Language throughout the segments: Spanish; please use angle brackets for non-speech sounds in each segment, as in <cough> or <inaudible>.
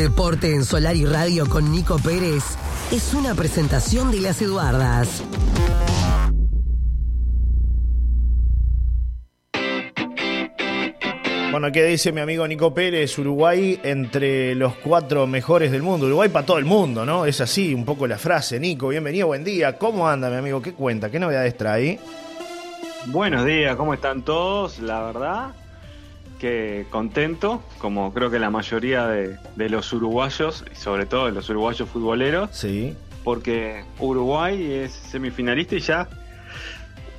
Deporte en Solar y Radio con Nico Pérez es una presentación de las Eduardas. Bueno, ¿qué dice mi amigo Nico Pérez? Uruguay entre los cuatro mejores del mundo. Uruguay para todo el mundo, ¿no? Es así un poco la frase. Nico, bienvenido, buen día. ¿Cómo anda, mi amigo? ¿Qué cuenta? ¿Qué novedades trae? Buenos días, ¿cómo están todos? La verdad que contento, como creo que la mayoría de, de los uruguayos, y sobre todo de los uruguayos futboleros, Sí. porque Uruguay es semifinalista y ya...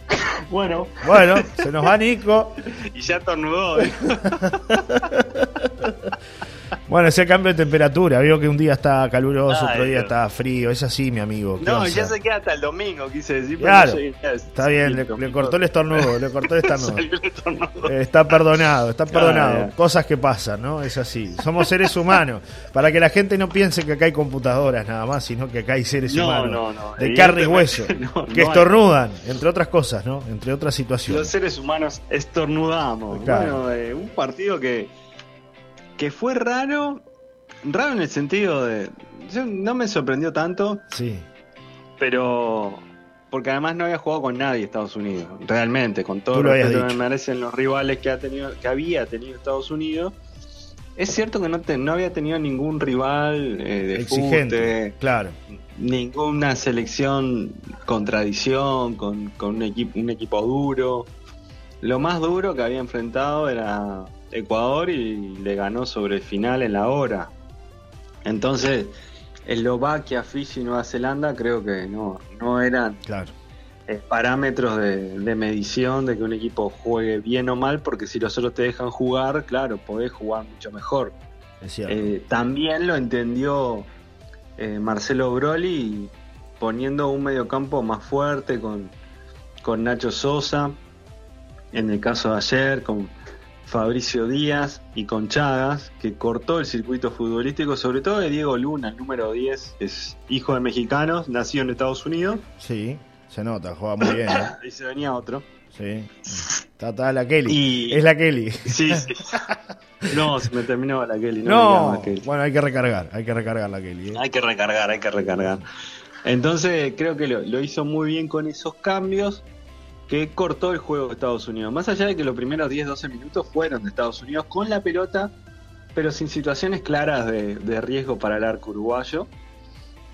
<coughs> bueno, Bueno, se nos va Nico. <laughs> y ya tornudó. <laughs> Bueno, ese cambio de temperatura. Veo que un día está caluroso, Ay, otro día está frío. Es así, mi amigo. ¿Qué No, ya se queda hasta el domingo, quise decir. pero Claro, no Está bien, le, le cortó el estornudo, le cortó el estornudo. <laughs> Salió el estornudo. Eh, Está perdonado, está perdonado. Ah, ya. Cosas que pasan, ¿no? Es así. Somos seres humanos. Para que la gente no piense que acá hay computadoras nada más, sino que acá hay seres No, humanos. no, no. De carne y hueso. <laughs> Que hay. estornudan, entre otras cosas, ¿no? Entre otras Los situaciones. seres humanos estornudamos. Claro. Bueno, eh, un partido que, que fue raro, raro en el sentido de... yo- no me sorprendió tanto, Sí, pero... Porque además no había jugado con nadie Estados Unidos, realmente, con todo lo que me merecen los rivales que, ha tenido, que había tenido Estados Unidos. Es cierto que no, te- no había tenido ningún rival eh, de exigente. fute, Claro. ninguna selección con tradición, con, con un, equipo, un equipo duro. Lo más duro que había enfrentado era Ecuador y le ganó sobre el final en la hora. Entonces, Eslovaquia, Fiji y Nueva Zelanda creo que no, no eran Claro. eh, parámetros de, de medición de que un equipo juegue bien o mal, porque si los otros te dejan jugar, claro, podés jugar mucho mejor. Eh, también lo entendió eh, Marcelo Broly poniendo un mediocampo más fuerte con, con Nacho Sosa, en el caso de ayer, con Fabricio Díaz y con Chagas, que cortó el circuito futbolístico, sobre todo de Diego Luna, el número 10, es hijo de mexicanos, nacido en Estados Unidos, sí, se nota, juega muy bien. ¿eh? <coughs> y se venía otro. Sí. Está, está la Kelly. Y- Es la Kelly. Sí, <laughs> sí. No, se me terminó la Kelly. No, me No, llama Kelly. bueno, hay que recargar, hay que recargar la Kelly. ¿eh? Hay que recargar, hay que recargar. Entonces creo que lo, lo hizo muy bien con esos cambios que cortó el juego de Estados Unidos. Más allá de que los primeros 10-12 minutos fueron de Estados Unidos con la pelota, pero sin situaciones claras de, riesgo para el arco uruguayo.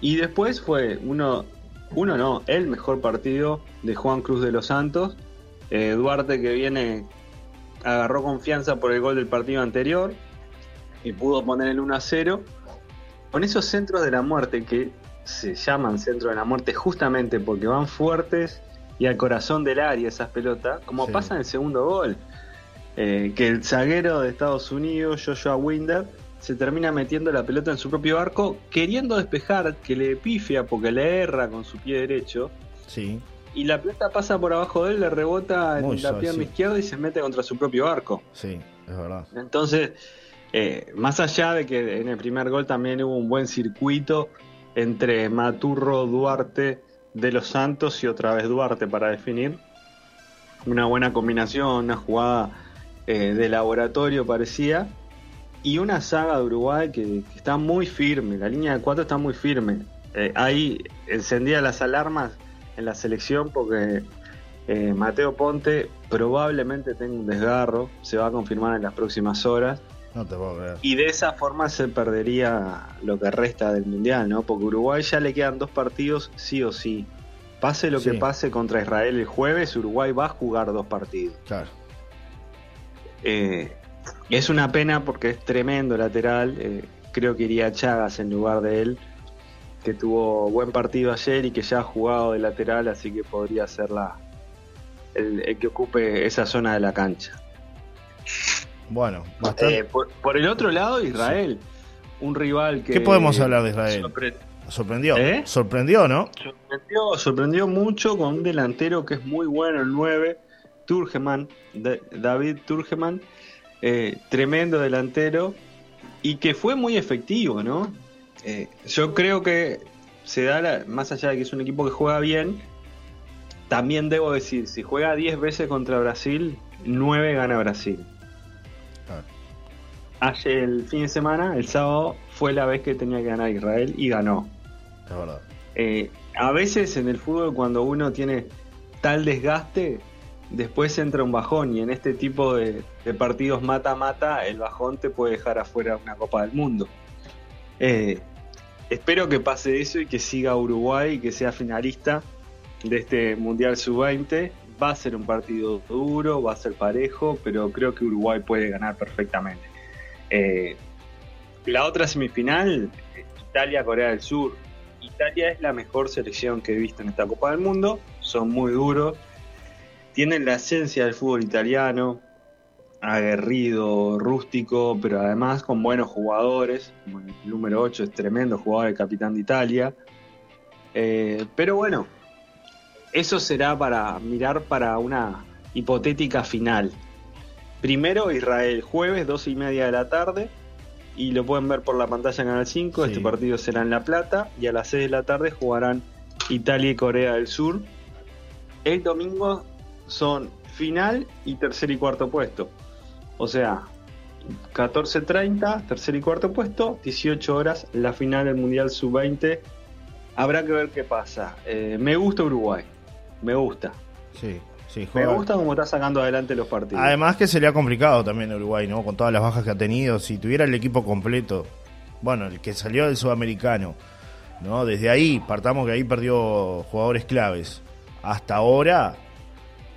Y después fue uno, uno no, el mejor partido de Juan Cruz de los Santos. Eh, Duarte que viene, agarró confianza por el gol del partido anterior y pudo poner el 1 a 0 con esos centros de la muerte que se llaman centros de la muerte justamente porque van fuertes y al corazón del área esas pelotas, como Sí. pasa en el segundo gol. Eh, que el zaguero de Estados Unidos, Joshua Winder, se termina metiendo la pelota en su propio arco, queriendo despejar, que le pifia porque le erra con su pie derecho, Sí, y la pelota pasa por abajo de él, le rebota Muy en la pierna sí. izquierda y se mete contra su propio arco. sí, es verdad. Entonces, eh, más allá de que en el primer gol también hubo un buen circuito entre Maturro, Duarte, De los Santos y otra vez Duarte para definir. Una buena combinación, una jugada eh, de laboratorio parecía. Y una saga de Uruguay que, que está muy firme, la línea de cuatro está muy firme. Eh, ahí encendía las alarmas en la selección porque eh, Mateo Ponte probablemente tenga un desgarro, se va a confirmar en las próximas horas. No te puedo creer. Y de esa forma se perdería lo que resta del Mundial, ¿no? Porque Uruguay ya le quedan dos partidos sí o sí. Pase lo que pase contra Israel el jueves, Uruguay va a jugar dos partidos. Claro. Eh, es una pena porque es tremendo lateral. eh, creo que iría Chagas en lugar de él, que tuvo buen partido ayer y que ya ha jugado de lateral, así que podría ser la, el, el que ocupe esa zona de la cancha. Bueno, bastante. Eh, por, por el otro lado, Israel, un rival que... ¿Qué podemos hablar de Israel? sorpre- Sorprendió. ¿Eh? Sorprendió, ¿no? sorprendió, sorprendió mucho con un delantero que es muy bueno, el 9, Turgeman, Da- David Turgeman, eh, tremendo delantero y que fue muy efectivo, ¿no? Eh, yo creo que se da, la- más allá de que es un equipo que juega bien, también debo decir, si juega 10 veces contra Brasil, 9 gana Brasil. Ayer, el fin de semana, el sábado, fue la vez que tenía que ganar Israel y ganó. Es verdad. Eh, a veces en el fútbol cuando uno tiene tal desgaste, después entra un bajón y en este tipo de, de partidos mata-mata, el bajón te puede dejar afuera una Copa del Mundo. Eh, espero que pase eso y que siga Uruguay y que sea finalista de este Mundial Sub-20. Va a ser un partido duro, va a ser parejo, pero creo que Uruguay puede ganar perfectamente. Eh, la otra semifinal, Italia-Corea del Sur. Italia es la mejor selección que he visto en esta Copa del Mundo. Son muy duros. Tienen la esencia del fútbol italiano, aguerrido, rústico, pero además con buenos jugadores. El número 8 es tremendo jugador, el capitán de Italia. Eh, pero bueno, eso será para mirar para una hipotética final. Primero Israel, jueves, 12 y media de la tarde. Y lo pueden ver por la pantalla en Canal 5. Sí. Este partido será en La Plata. Y a las 6 de la tarde jugarán Italia y Corea del Sur. El domingo son final y tercer y cuarto puesto. O sea, 14.30, tercer y cuarto puesto, 18 horas, la final del Mundial Sub-20. Habrá que ver qué pasa. Eh, me gusta Uruguay, me gusta. Sí, sí, Me gusta cómo está sacando adelante los partidos. Además que sería complicado también Uruguay, ¿no? Con todas las bajas que ha tenido. Si tuviera el equipo completo, bueno, el que salió del sudamericano, ¿no? Desde ahí, partamos que ahí perdió jugadores claves. Hasta ahora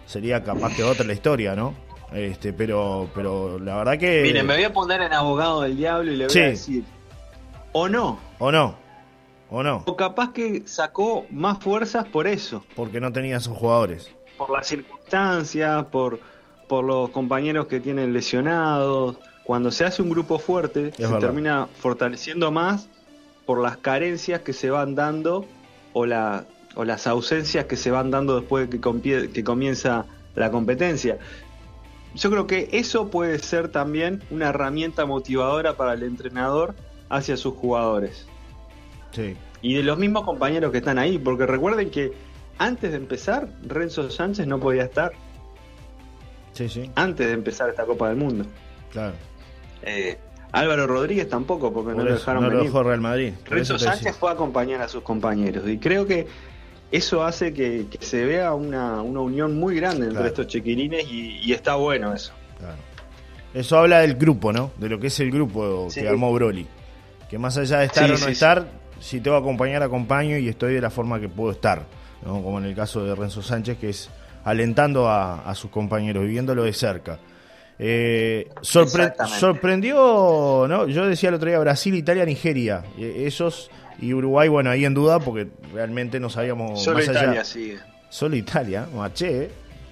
sería capaz que otra la historia, ¿no? Este, pero, pero la verdad que. Miren, me voy a poner en abogado del diablo y le voy Sí. a decir, o no, ¿O no? ¿O no? o capaz que sacó más fuerzas por eso. Porque no tenía esos jugadores. Por las circunstancias, por, por los compañeros que tienen lesionados. Cuando se hace un grupo fuerte, se verdad. termina fortaleciendo más por las carencias que se van dando o, la, o las ausencias que se van dando después de que, que comienza la competencia. Yo creo que eso puede ser también una herramienta motivadora para el entrenador hacia sus jugadores Sí. y de los mismos compañeros que están ahí, porque recuerden que antes de empezar, Renzo Sánchez no podía estar, Sí, sí, antes de empezar esta Copa del Mundo. claro. Eh, Álvaro Rodríguez tampoco, porque Por no lo eso, dejaron no lo venir. dejó Real Madrid. Renzo Sánchez fue a acompañar a sus compañeros, y creo que eso hace que, que se vea una, una unión muy grande entre Claro. estos chiquilines, y, y está bueno eso. Claro. Eso habla del grupo, ¿no? De lo que es el grupo Sí. que armó Broly. Que más allá de estar Sí, o no sí, estar, si te voy a acompañar, acompaño y estoy de la forma que puedo estar. ¿No? Como en el caso de Renzo Sánchez, que es alentando a, a sus compañeros, viviéndolo de cerca. Eh, sorpre- sorprendió, ¿no? Yo decía el otro día Brasil, Italia, Nigeria. Eh, Esos y Uruguay, bueno, ahí en duda porque realmente no sabíamos Solo más allá. Italia sigue. Solo Italia, maché, ¿eh?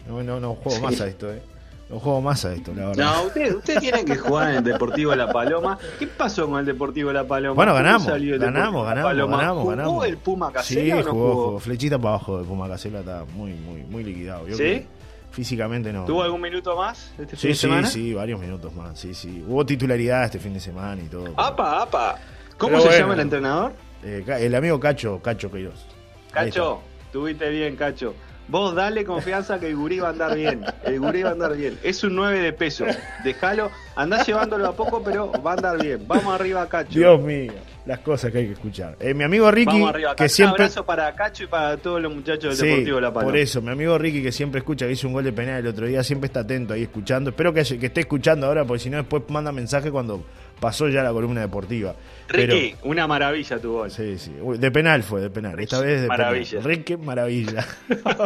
No, no, no juego Sí. más a esto, ¿eh? No juego más a esto, la verdad. No, ustedes ustedes tienen que jugar en el Deportivo La Paloma. ¿Qué pasó con el Deportivo La Paloma? Bueno, ¿Cómo ganamos, el ganamos, ganamos, Paloma? ganamos, ¿Jugó ganamos. el Puma Sí, Casella o no jugó, jugó? Flechita para abajo de Puma Casela está muy, muy, muy liquidado. ¿Sí? Físicamente no. ¿Tuvo algún minuto más este fin Sí, de sí, semana? sí, varios minutos más. Sí, sí. Hubo titularidad este fin de semana y todo. ¡Apa, apa! ¿Cómo Pero se bueno. llama el entrenador? Eh, el amigo Cacho, Cacho Queiroz. Cacho, tuviste bien, Cacho. Vos dale confianza que el gurí va a andar bien. El gurí va a andar bien. Es un 9 de peso. Déjalo, andá llevándolo a poco, pero va a andar bien. Vamos arriba, Cacho. Dios mío, las cosas que hay que escuchar. Eh, mi amigo Ricky, Vamos arriba, que siempre. Un abrazo para Cacho y para todos los muchachos del Sí, Deportivo La Paloma. por eso, mi amigo Ricky que siempre escucha, que hizo un gol de penal el otro día, siempre está atento ahí escuchando. Espero que esté escuchando ahora, porque si no después manda mensaje cuando pasó ya la columna deportiva. Ricky, una maravilla tu gol. Sí, sí. Uy, De penal fue, de penal. Esta vez de Maravilla. penal. Ricky, maravilla. <laughs>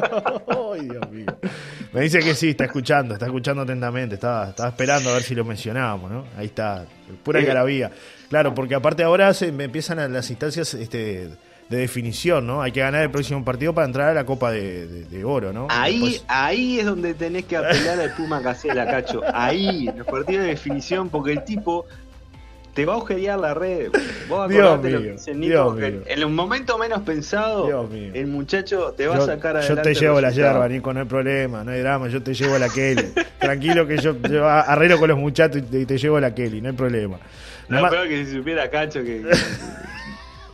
Ay, Dios mío. Me dice que sí, está escuchando, está escuchando atentamente. Estaba, estaba esperando a ver si lo mencionábamos, ¿no? Ahí está, pura garabía. Claro, porque aparte ahora se me empiezan las instancias este, de definición, ¿no? Hay que ganar el próximo partido para entrar a la Copa de, de- de Oro, ¿no? Ahí, Después- ahí es donde tenés que apelar al Puma Casela, Cacho. Ahí, en los partidos de definición, porque el tipo te va a agujerear la red. Vos Dios lo que mío, dice Nico, Dios que mío. en un momento menos pensado, Dios mío. el muchacho te va yo, a sacar yo adelante. te el llevo la yerba, Nico, no hay problema, no hay drama, yo te llevo la Kelly. Tranquilo que yo, yo arreglo con los muchachos y te, te llevo la Kelly, no hay problema. No, Nomás- peor que si supiera Cacho que.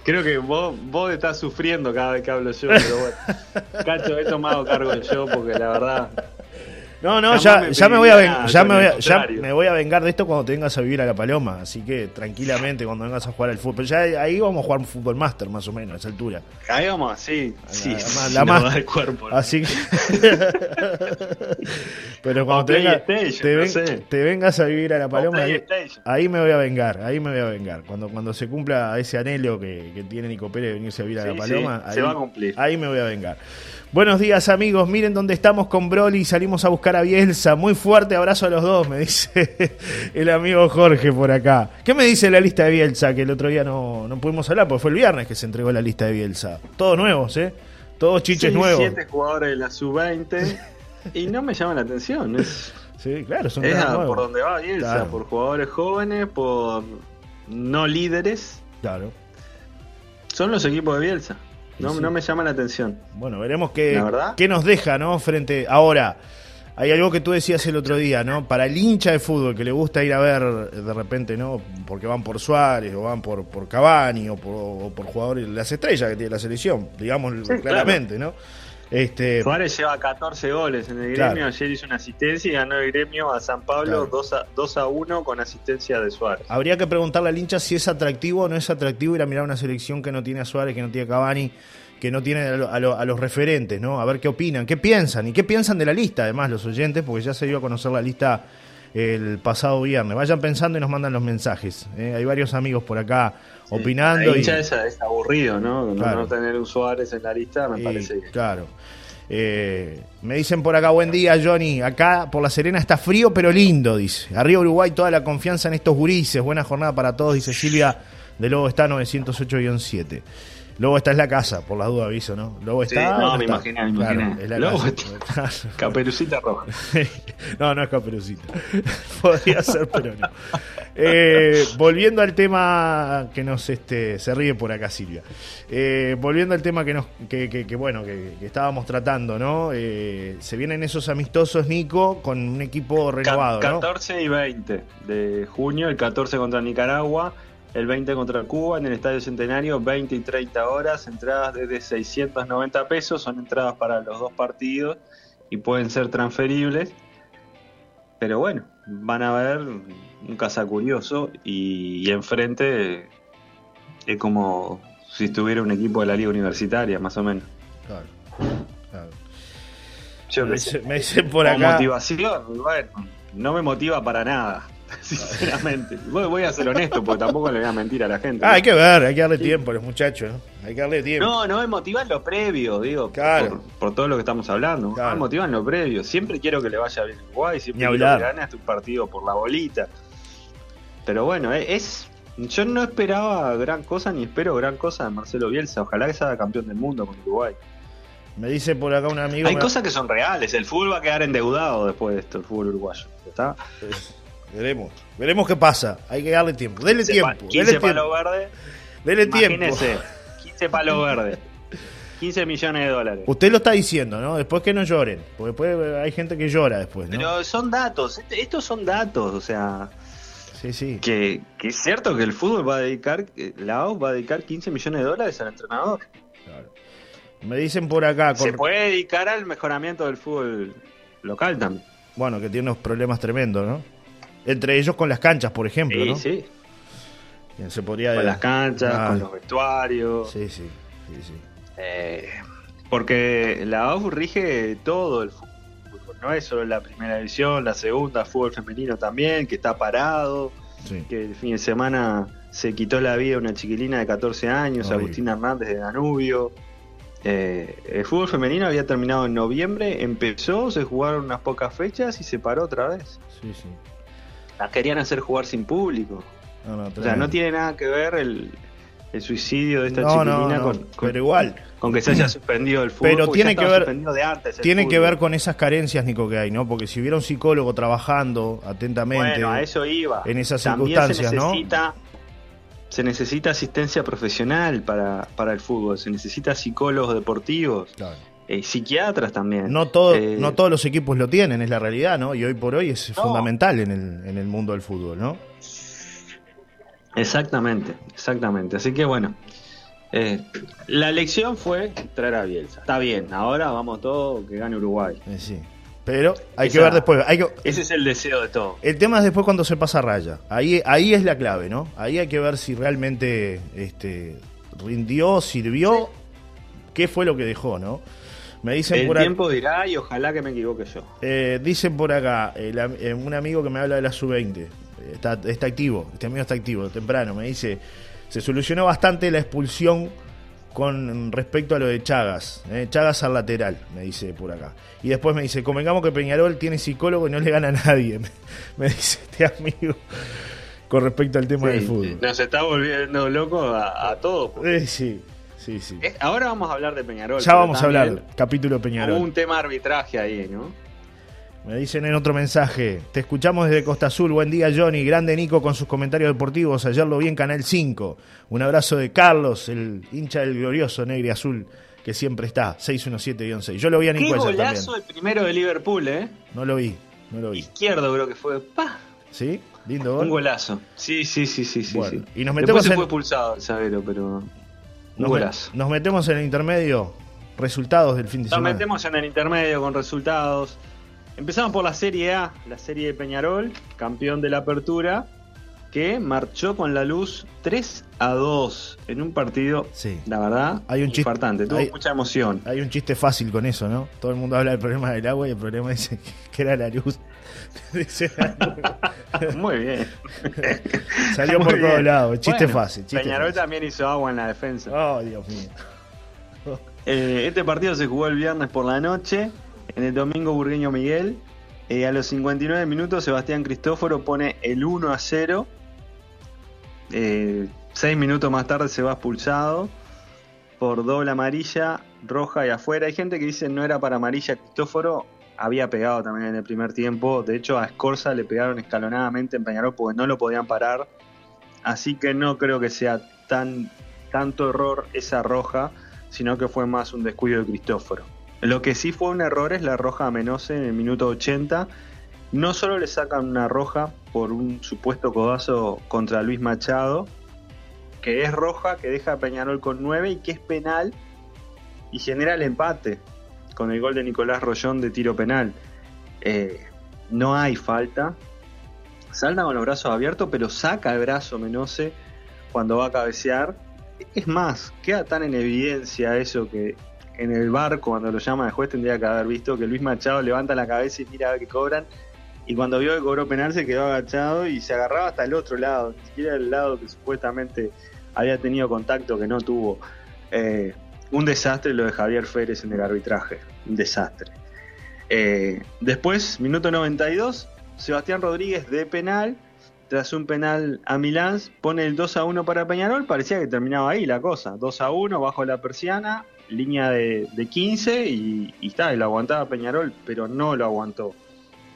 Creo que vos, vos estás sufriendo cada vez que hablo yo, pero bueno. Cacho, he tomado cargo yo porque la verdad. No, no, ya, me ya me voy a ven- ya me voy a, ya me voy a vengar de esto cuando te vengas a vivir a la Paloma, así que tranquilamente cuando vengas a jugar al fútbol. Pero ya ahí vamos a jugar un fútbol master más o menos a esa altura. Ahí vamos. Sí, la, sí, la nos más- da el cuerpo. Así que <laughs> Pero cuando te, venga- te no ven- sé. te vengas a vivir a la Paloma, ahí, ahí me voy a vengar, ahí me voy a vengar. Cuando cuando se cumpla ese anhelo que, que tiene Nico Pérez de venirse a vivir a la Paloma, sí, se ahí- va a cumplir. Ahí me voy a vengar. Buenos días amigos, miren dónde estamos con Broly, salimos a buscar a Bielsa. Muy fuerte abrazo a los dos, me dice <laughs> el amigo Jorge por acá. ¿Qué me dice la lista de Bielsa? Que el otro día no, no pudimos hablar, porque fue el viernes que se entregó la lista de Bielsa. Todos nuevos, ¿eh? Todos chiches Sí, nuevos. Siete jugadores de la sub-20 y no me llama la atención. Es, <laughs> Sí, claro, son es a- por donde va Bielsa, Claro. por jugadores jóvenes, por no líderes. Claro. Son los equipos de Bielsa. No, Sí. no me llama la atención. Bueno, veremos qué, qué nos deja, ¿no? Frente. Ahora, hay algo que tú decías el otro día, ¿no? Para el hincha de fútbol que le gusta ir a ver de repente, ¿no? Porque van por Suárez o van por, por Cavani o por, o por jugadores, las estrellas que tiene la selección, digamos Sí, claramente, ¿no? Este, Suárez lleva 14 goles en el Claro. gremio. Ayer hizo una asistencia y ganó el gremio a San Pablo Claro. 2, a, 2 a 1 con asistencia de Suárez. habría que preguntarle al hincha si es atractivo o no es atractivo ir a mirar una selección que no tiene a Suárez, que no tiene a Cavani, que no tiene a, lo- a lo- a los referentes, ¿no? A ver qué opinan, qué piensan y qué piensan de la lista, además, los oyentes, porque ya se dio a conocer la lista el pasado viernes. Vayan pensando y nos mandan los mensajes. ¿eh? Hay varios amigos por acá opinando. El y- es, es aburrido, ¿no? No- Claro. No tener Suárez en la lista me y, parece que. Claro. Eh, me dicen por acá, buen día, Johnny. Acá por La Serena está frío, pero lindo, dice. Arriba Uruguay, toda la confianza en estos gurises. Buena jornada para todos, dice Silvia de Lobo está 908-7. Lobo está en la casa, por la duda aviso, ¿no? Lobo Sí, está. no, o me está? imaginé, me Claro, imaginé. es la Lobo casa. <laughs> Caperucita roja. <laughs> no, no es caperucita. <laughs> Podría ser, pero no. Eh, volviendo al tema que nos este, se ríe por acá Silvia. Eh, volviendo al tema que nos que, que- que, bueno que, que estábamos tratando, ¿no? Eh, se vienen esos amistosos Nico con un equipo renovado, ¿no? 14 y 20 de junio, el 14 contra Nicaragua, el 20 contra Cuba en el Estadio Centenario, 20 y 30 horas, entradas desde 690 pesos, son entradas para los dos partidos y pueden ser transferibles. Pero bueno, van a ver un cazacurioso y, y enfrente es como si estuviera un equipo de la liga universitaria, más o menos. Claro, claro. Yo Me, dicen por acá. motivación, bueno, no me motiva para nada, <laughs> sinceramente. Voy, voy a ser honesto, porque tampoco le voy a mentir a la gente. Ah, ¿no? hay que ver, hay que darle tiempo a los muchachos, ¿no? Hay que darle tiempo. No, no me motiva en lo previo, digo, Claro. por, por todo lo que estamos hablando. Claro. Me motiva en lo previo. Siempre quiero que le vaya bien Uruguay, siempre quiero que gane hasta un partido por la bolita. Pero bueno, eh, es. Yo no esperaba gran cosa ni espero gran cosa de Marcelo Bielsa. Ojalá que sea campeón del mundo con Uruguay. Me dice por acá un amigo. Hay me- cosas que son reales. El fútbol va a quedar endeudado después de esto, el fútbol uruguayo. ¿Está? Veremos, veremos qué pasa. Hay que darle tiempo. Dele 15 tiempo, pa- dele 15 tiempo. palos verdes. Dele tiempo. Imagínese, 15 palos verdes. <laughs> 15 millones de dólares. Usted lo está diciendo, ¿no? Después que no lloren. Porque después hay gente que llora después, ¿no? Pero son datos, este- estos son datos, o sea, Sí, sí. que, que es cierto que el fútbol va a dedicar, que la AUF va a dedicar 15 millones de dólares al entrenador. claro. Me dicen por acá, Se con- puede dedicar al mejoramiento del fútbol local también. bueno, que tiene unos problemas tremendos, ¿no? Entre ellos con las canchas, por ejemplo, Sí, ¿no? sí, Se podría... con las canchas, Ah, con los vestuarios. Sí, sí, sí, sí. Eh, porque la AUF rige todo el fútbol. No es solo la primera división, la segunda, fútbol femenino también, que está parado. sí. Que el fin de semana se quitó la vida una chiquilina de 14 años. Agustina Hernández de Danubio. Eh, el fútbol femenino había terminado en noviembre, empezó, se jugaron unas pocas fechas y se paró otra vez. Sí, sí. Las querían hacer jugar sin público. No, no, O sea, no tiene nada que ver el, el suicidio de esta No, no, chiquilina no, con, con- pero igual. con que se haya suspendido el fútbol. Pero tiene que ver- de antes Tiene que ver con esas carencias, Nico, que hay, ¿no? Porque si hubiera un psicólogo trabajando atentamente... Bueno, a eso iba. en esas También circunstancias, se ¿no? necesita, Se necesita asistencia profesional para, para el fútbol, se necesita psicólogos deportivos, Claro. Eh, psiquiatras también. No, todo, Eh, no todos los equipos lo tienen, es la realidad, ¿no? Y hoy por hoy es No. fundamental en el, en el mundo del fútbol, ¿no? Exactamente, exactamente. Así que bueno, eh, la elección fue traer a Bielsa. Está bien, ahora vamos todos que gane Uruguay. Sí. Pero hay que ver después. Hay que, Ese es el deseo de todo. el tema es después cuando se pasa raya. Ahí, ahí es la clave, ¿no? Ahí hay que ver si realmente este, rindió, sirvió, qué fue lo que dejó, ¿no? Me dicen El por tiempo dirá y ojalá que me equivoque yo. Eh, dicen por acá, el am- eh, un amigo que me habla de la sub-20, eh, está, está activo, este amigo está activo, temprano, me dice, se solucionó bastante la expulsión con respecto a lo de Chagas, eh, Chagas al lateral, me dice por acá. Y después me dice, convengamos que Peñarol tiene psicólogo y no le gana a nadie, <laughs> me, me dice este amigo con respecto al tema del fútbol. Nos está volviendo locos a, a todos. porque- Eh, sí, sí, sí. Eh, Ahora vamos a hablar de Peñarol. Ya vamos a hablar, capítulo Peñarol. Hubo un tema arbitraje ahí, ¿no? Me dicen en otro mensaje, te escuchamos desde Costa Azul, buen día Johnny, grande Nico con sus comentarios deportivos, ayer lo vi en Canal 5, un abrazo de Carlos, el hincha del glorioso negro y azul que siempre está, 617-6, yo lo vi a Qué Nico ayer golazo también, el primero de Liverpool, ¿eh? no lo vi, no lo vi, Izquierdo creo que fue. ¡Pah! ¿sí? Lindo Un gol. golazo. Sí, sí, sí, sí, sí. Bueno, sí. y nos Después metemos se en- fue expulsado el Sabero, pero. Nos, nos metemos en el intermedio, resultados del fin de Nos semana. metemos en el intermedio con resultados. Empezamos por la Serie A, la Serie de Peñarol, campeón de la Apertura, que marchó con la luz 3 a 2 en un partido, Sí. la verdad, Hay un chiste- infartante, tuvo hay- mucha emoción. Hay un chiste fácil con eso, ¿no? Todo el mundo habla del problema del agua y el problema dice <laughs> que era la luz. <laughs> <laughs> Muy bien. Salió Muy por todos lados. Chiste Bueno, fácil. Chiste Peñarol fácil. también hizo agua en la defensa. Oh, Dios mío. Eh, este partido se jugó el viernes por la noche, en el domingo Burgueño Miguel. Eh, a los 59 minutos Sebastián Cristóforo pone el 1 a 0. Eh, seis minutos más tarde se va expulsado por doble amarilla, roja y afuera. Hay gente que dice no era para amarilla Cristóforo. Había pegado también en el primer tiempo. De hecho, a Escorza le pegaron escalonadamente en Peñarol porque no lo podían parar. Así que no creo que sea tan tanto error esa roja, sino que fue más un descuido de Cristóforo. Lo que sí fue un error es la roja a en el minuto 80. No solo le sacan una roja por un supuesto codazo contra Luis Machado, que es roja, que deja a Peñarol con 9 y que es penal y genera el empate con el gol de Nicolás Rollón de tiro penal. Eh, no hay falta. Salta con los brazos abiertos, pero saca el brazo Menose cuando va a cabecear. Es más, queda tan en evidencia eso que en el barco, cuando lo llama el juez, tendría que haber visto que Luis Machado levanta la cabeza y mira a ver qué cobran. Y cuando vio que cobró penal, se quedó agachado y se agarraba hasta el otro lado, ni siquiera el lado que supuestamente había tenido contacto que no tuvo. Eh, un desastre lo de Javier Férez en el arbitraje. Un desastre. Eh, después, minuto 92, Sebastián Rodríguez de penal. Tras un penal a Milán, pone el 2 a 1 para Peñarol. Parecía que terminaba ahí la cosa. 2 a 1 bajo la persiana, línea de, de 15 y, está, lo aguantaba Peñarol, pero no lo aguantó.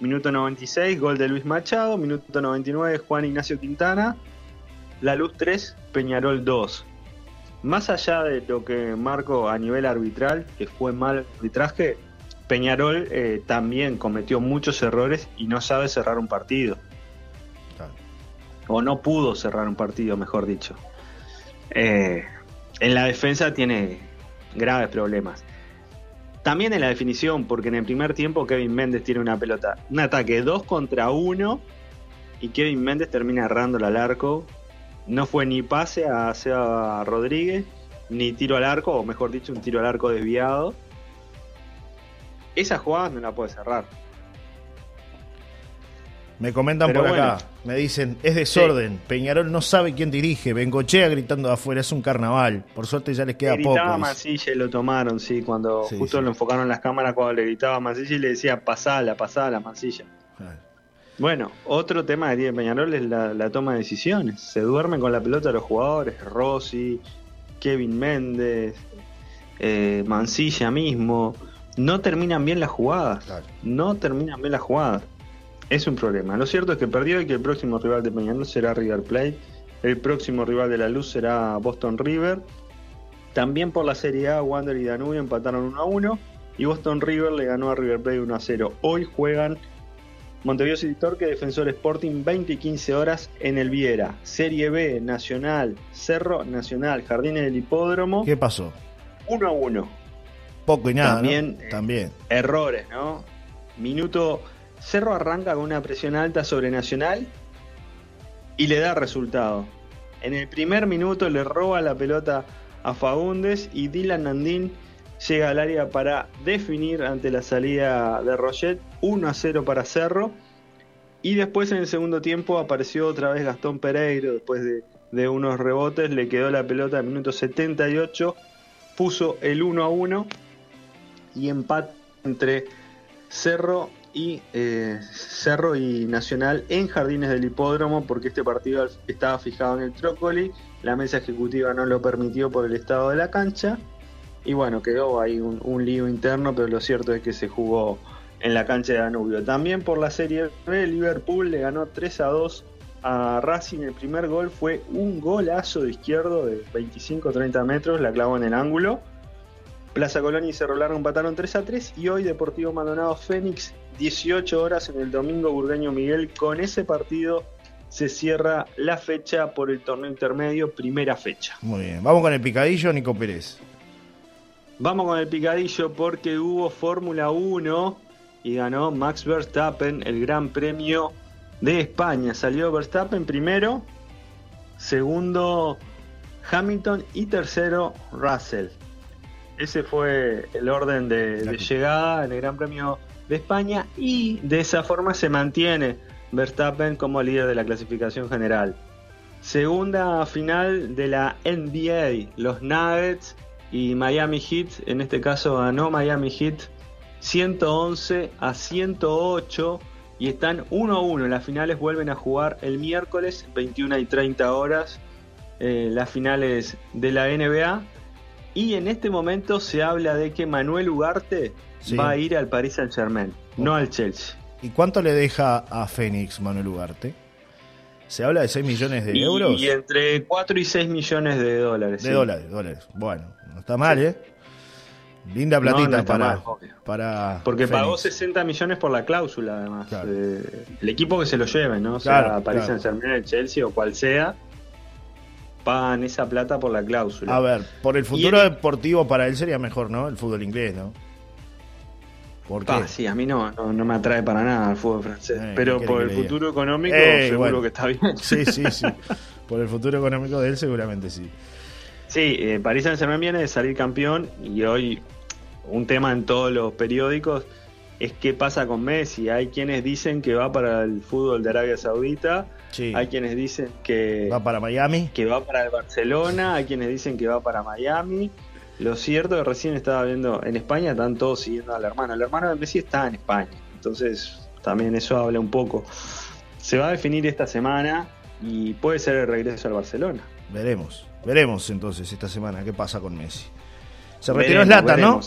Minuto 96, gol de Luis Machado. Minuto 99, Juan Ignacio Quintana. La Luz 3, Peñarol 2. Más allá de lo que marco a nivel arbitral, que fue mal arbitraje, Peñarol eh, también cometió muchos errores y no sabe cerrar un partido. Claro. O no pudo cerrar un partido, mejor dicho. Eh, en la defensa tiene graves problemas. También en la definición, porque en el primer tiempo Kevin Méndez tiene una pelota, un ataque 2 contra 1 y Kevin Méndez termina errándola al arco. No fue ni pase a Seba Rodríguez, ni tiro al arco, o mejor dicho, un tiro al arco desviado. Esa jugada no la puede cerrar. Me comentan Pero por bueno. acá, me dicen, es desorden, Peñarol no sabe quién dirige, Bengochea gritando de afuera, es un carnaval, por suerte ya les queda gritaba poco. y lo tomaron, sí, cuando Sí, justo sí. lo enfocaron las cámaras cuando le gritaba a Mancilla y le decía pasala, pasala, Mancilla. Ah, Bueno, otro tema que tiene Peñarol es la, la toma de decisiones. Se duermen con la pelota los jugadores, Rossi, Kevin Méndez, eh, Mancilla mismo. No terminan bien las jugadas. claro. No terminan bien las jugadas. Es un problema. Lo cierto es que perdió y que el próximo rival de Peñarol será River Plate. El próximo rival de la Luz será Boston River. También por la Serie A, Wander y Danubio empataron 1 a 1. Y Boston River le ganó a River Plate 1 a 0. Hoy juegan Montevideo City Torque, Defensor Sporting, 20 y 15 horas en el Viera. Serie B, Nacional, Cerro, Nacional, Jardines del Hipódromo, ¿Qué pasó? 1 a 1. Poco y nada, También, ¿no? eh, También. Errores, ¿no? minuto, Cerro arranca con una presión alta sobre Nacional y le da resultado. En el primer minuto le roba la pelota a Fagundes y Dylan Nandín llega al área para definir ante la salida de Roget 1 a 0 para Cerro. Y después en el segundo tiempo apareció otra vez Gastón Pereiro después de, unos rebotes, le quedó la pelota en minuto 78, puso el 1 a 1 y empate entre Cerro y eh, Cerro y Nacional en Jardines del Hipódromo porque este partido estaba fijado en el Trócoli, la mesa ejecutiva no lo permitió por el estado de la cancha y bueno, quedó ahí un, lío interno, pero lo cierto es que se jugó en la cancha de Danubio. También por la Serie B, Liverpool le ganó 3 a 2 a Racing. El primer gol fue un golazo de izquierdo de 25-30 metros, la clavó en el ángulo. Plaza Colonia y Cerro Largo empataron 3 a 3 y hoy Deportivo Maldonado Fénix 18 horas en el domingo Burgueño Miguel. Con ese partido se cierra la fecha por el torneo intermedio, primera fecha. Muy bien, vamos con el picadillo, Nico Pérez. Vamos con el picadillo porque hubo Fórmula 1 y ganó Max Verstappen el Gran Premio de España. Salió Verstappen primero, segundo Hamilton y tercero Russell. Ese fue el orden de, llegada en el Gran Premio de España y de esa forma se mantiene Verstappen como líder de la clasificación general. Segunda final de la NBA, los Nuggets y Miami Heat, en este caso ganó Miami Heat 111 a 108 y están 1 a 1. Las finales vuelven a jugar el miércoles 21 y 30 horas. Eh, las finales de la NBA. Y en este momento se habla de que Manuel Ugarte va a ir al Paris Saint Germain, no al Chelsea. ¿Y cuánto le deja a Fénix Manuel Ugarte? Se habla de 6 millones de euros. Y entre 4 y 6 millones de dólares. De dólares, dólares. Bueno, no está mal, ¿eh? Linda platita para, para. Porque pagó 60 millones por la cláusula, además. Eh, el equipo que se lo lleve, ¿no? O sea, Paris Saint Germain, el Chelsea o cual sea, pagan esa plata por la cláusula. A ver, por el futuro deportivo para él sería mejor, ¿no? El fútbol inglés, ¿no? ¿Por qué? Ah, sí, a mí no, no, me atrae para nada el fútbol francés. Eh, pero por el futuro económico, seguro que está bien. Sí, sí, sí. <laughs> por el futuro económico de él, seguramente sí. Sí, eh, París Saint Germain viene de salir campeón y hoy un tema en todos los periódicos es qué pasa con Messi. Hay quienes dicen que va para el fútbol de Arabia Saudita, hay quienes dicen que va para Miami, que va para el Barcelona, hay quienes dicen que va para Miami. Lo cierto es que recién estaba viendo en España, están todos siguiendo al hermano. El hermano de Messi está en España, entonces también eso habla un poco. Se va a definir esta semana y puede ser el regreso al Barcelona. Veremos, veremos entonces esta semana qué pasa con Messi. Se retiró Slatan, ¿no?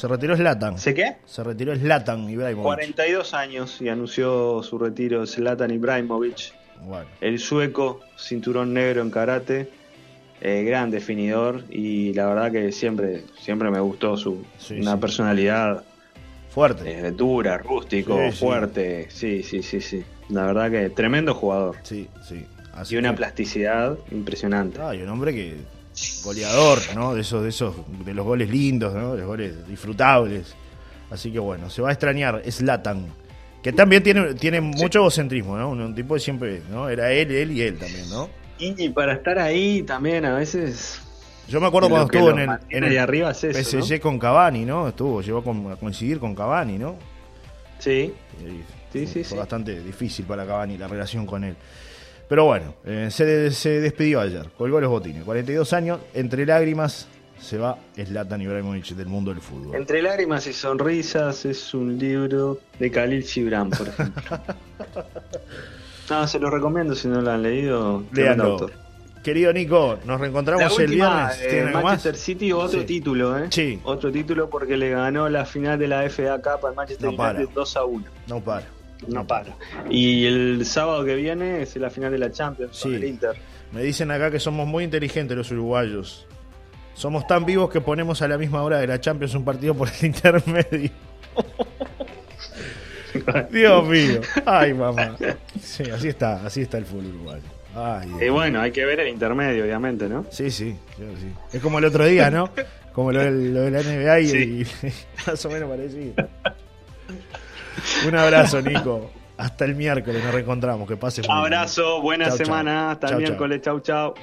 Se retiró Slatan. ¿Se qué? Se retiró Slatan Ibrahimovic. 42 años y anunció su retiro Slatan Ibrahimovic. Bueno. El sueco, cinturón negro en karate eh, gran definidor y la verdad que siempre, siempre me gustó su una personalidad fuerte, eh, dura, rústico, fuerte, sí. sí, sí, sí, La verdad que tremendo jugador. Sí, sí. y una plasticidad impresionante. Ah, y un hombre que goleador, ¿no? De esos, de esos, de los goles lindos, ¿no? De los goles disfrutables. Así que bueno, se va a extrañar, es Latan. Que también tiene, tiene mucho egocentrismo, ¿no? Un, tipo de siempre, ¿no? Era él, él y él también, ¿no? Y para estar ahí también a veces. Yo me acuerdo cuando estuvo en el, en el arriba PSG con Cavani, ¿no? Estuvo, llegó a coincidir con Cavani, ¿no? Sí. sí, sí, fue bastante difícil para Cavani la relación con él. Pero bueno, eh, se, se, despidió ayer, colgó los botines. 42 años, entre lágrimas, se va Zlatan Ibrahimovic del mundo del fútbol. Entre lágrimas y sonrisas es un libro de Khalil Gibran, por ejemplo. <laughs> No, se lo recomiendo si no lo han leído. Leanlo. Querido Nico, nos reencontramos el viernes. Eh, Manchester City, otro título, ¿eh? Sí. Otro título porque le ganó la final de la FA Cup al Manchester United 2 a 1. No para. No para. Y el sábado que viene es la final de la Champions sí. el Inter. Me dicen acá que somos muy inteligentes los uruguayos. Somos tan vivos que ponemos a la misma hora de la Champions un partido por el <laughs> intermedio. <laughs> Dios mío. Ay, mamá. Sí, así está, así está el fútbol uruguayo. y bueno, hay que ver el intermedio, obviamente, ¿no? Sí, sí, sí. Es como el otro día, ¿no? <laughs> Como lo, de la NBA y, más o menos parecido. <laughs> Un abrazo, Nico. Hasta el miércoles nos reencontramos. Que pase Abrazo, buena semana. Hasta el miércoles. chau. chau.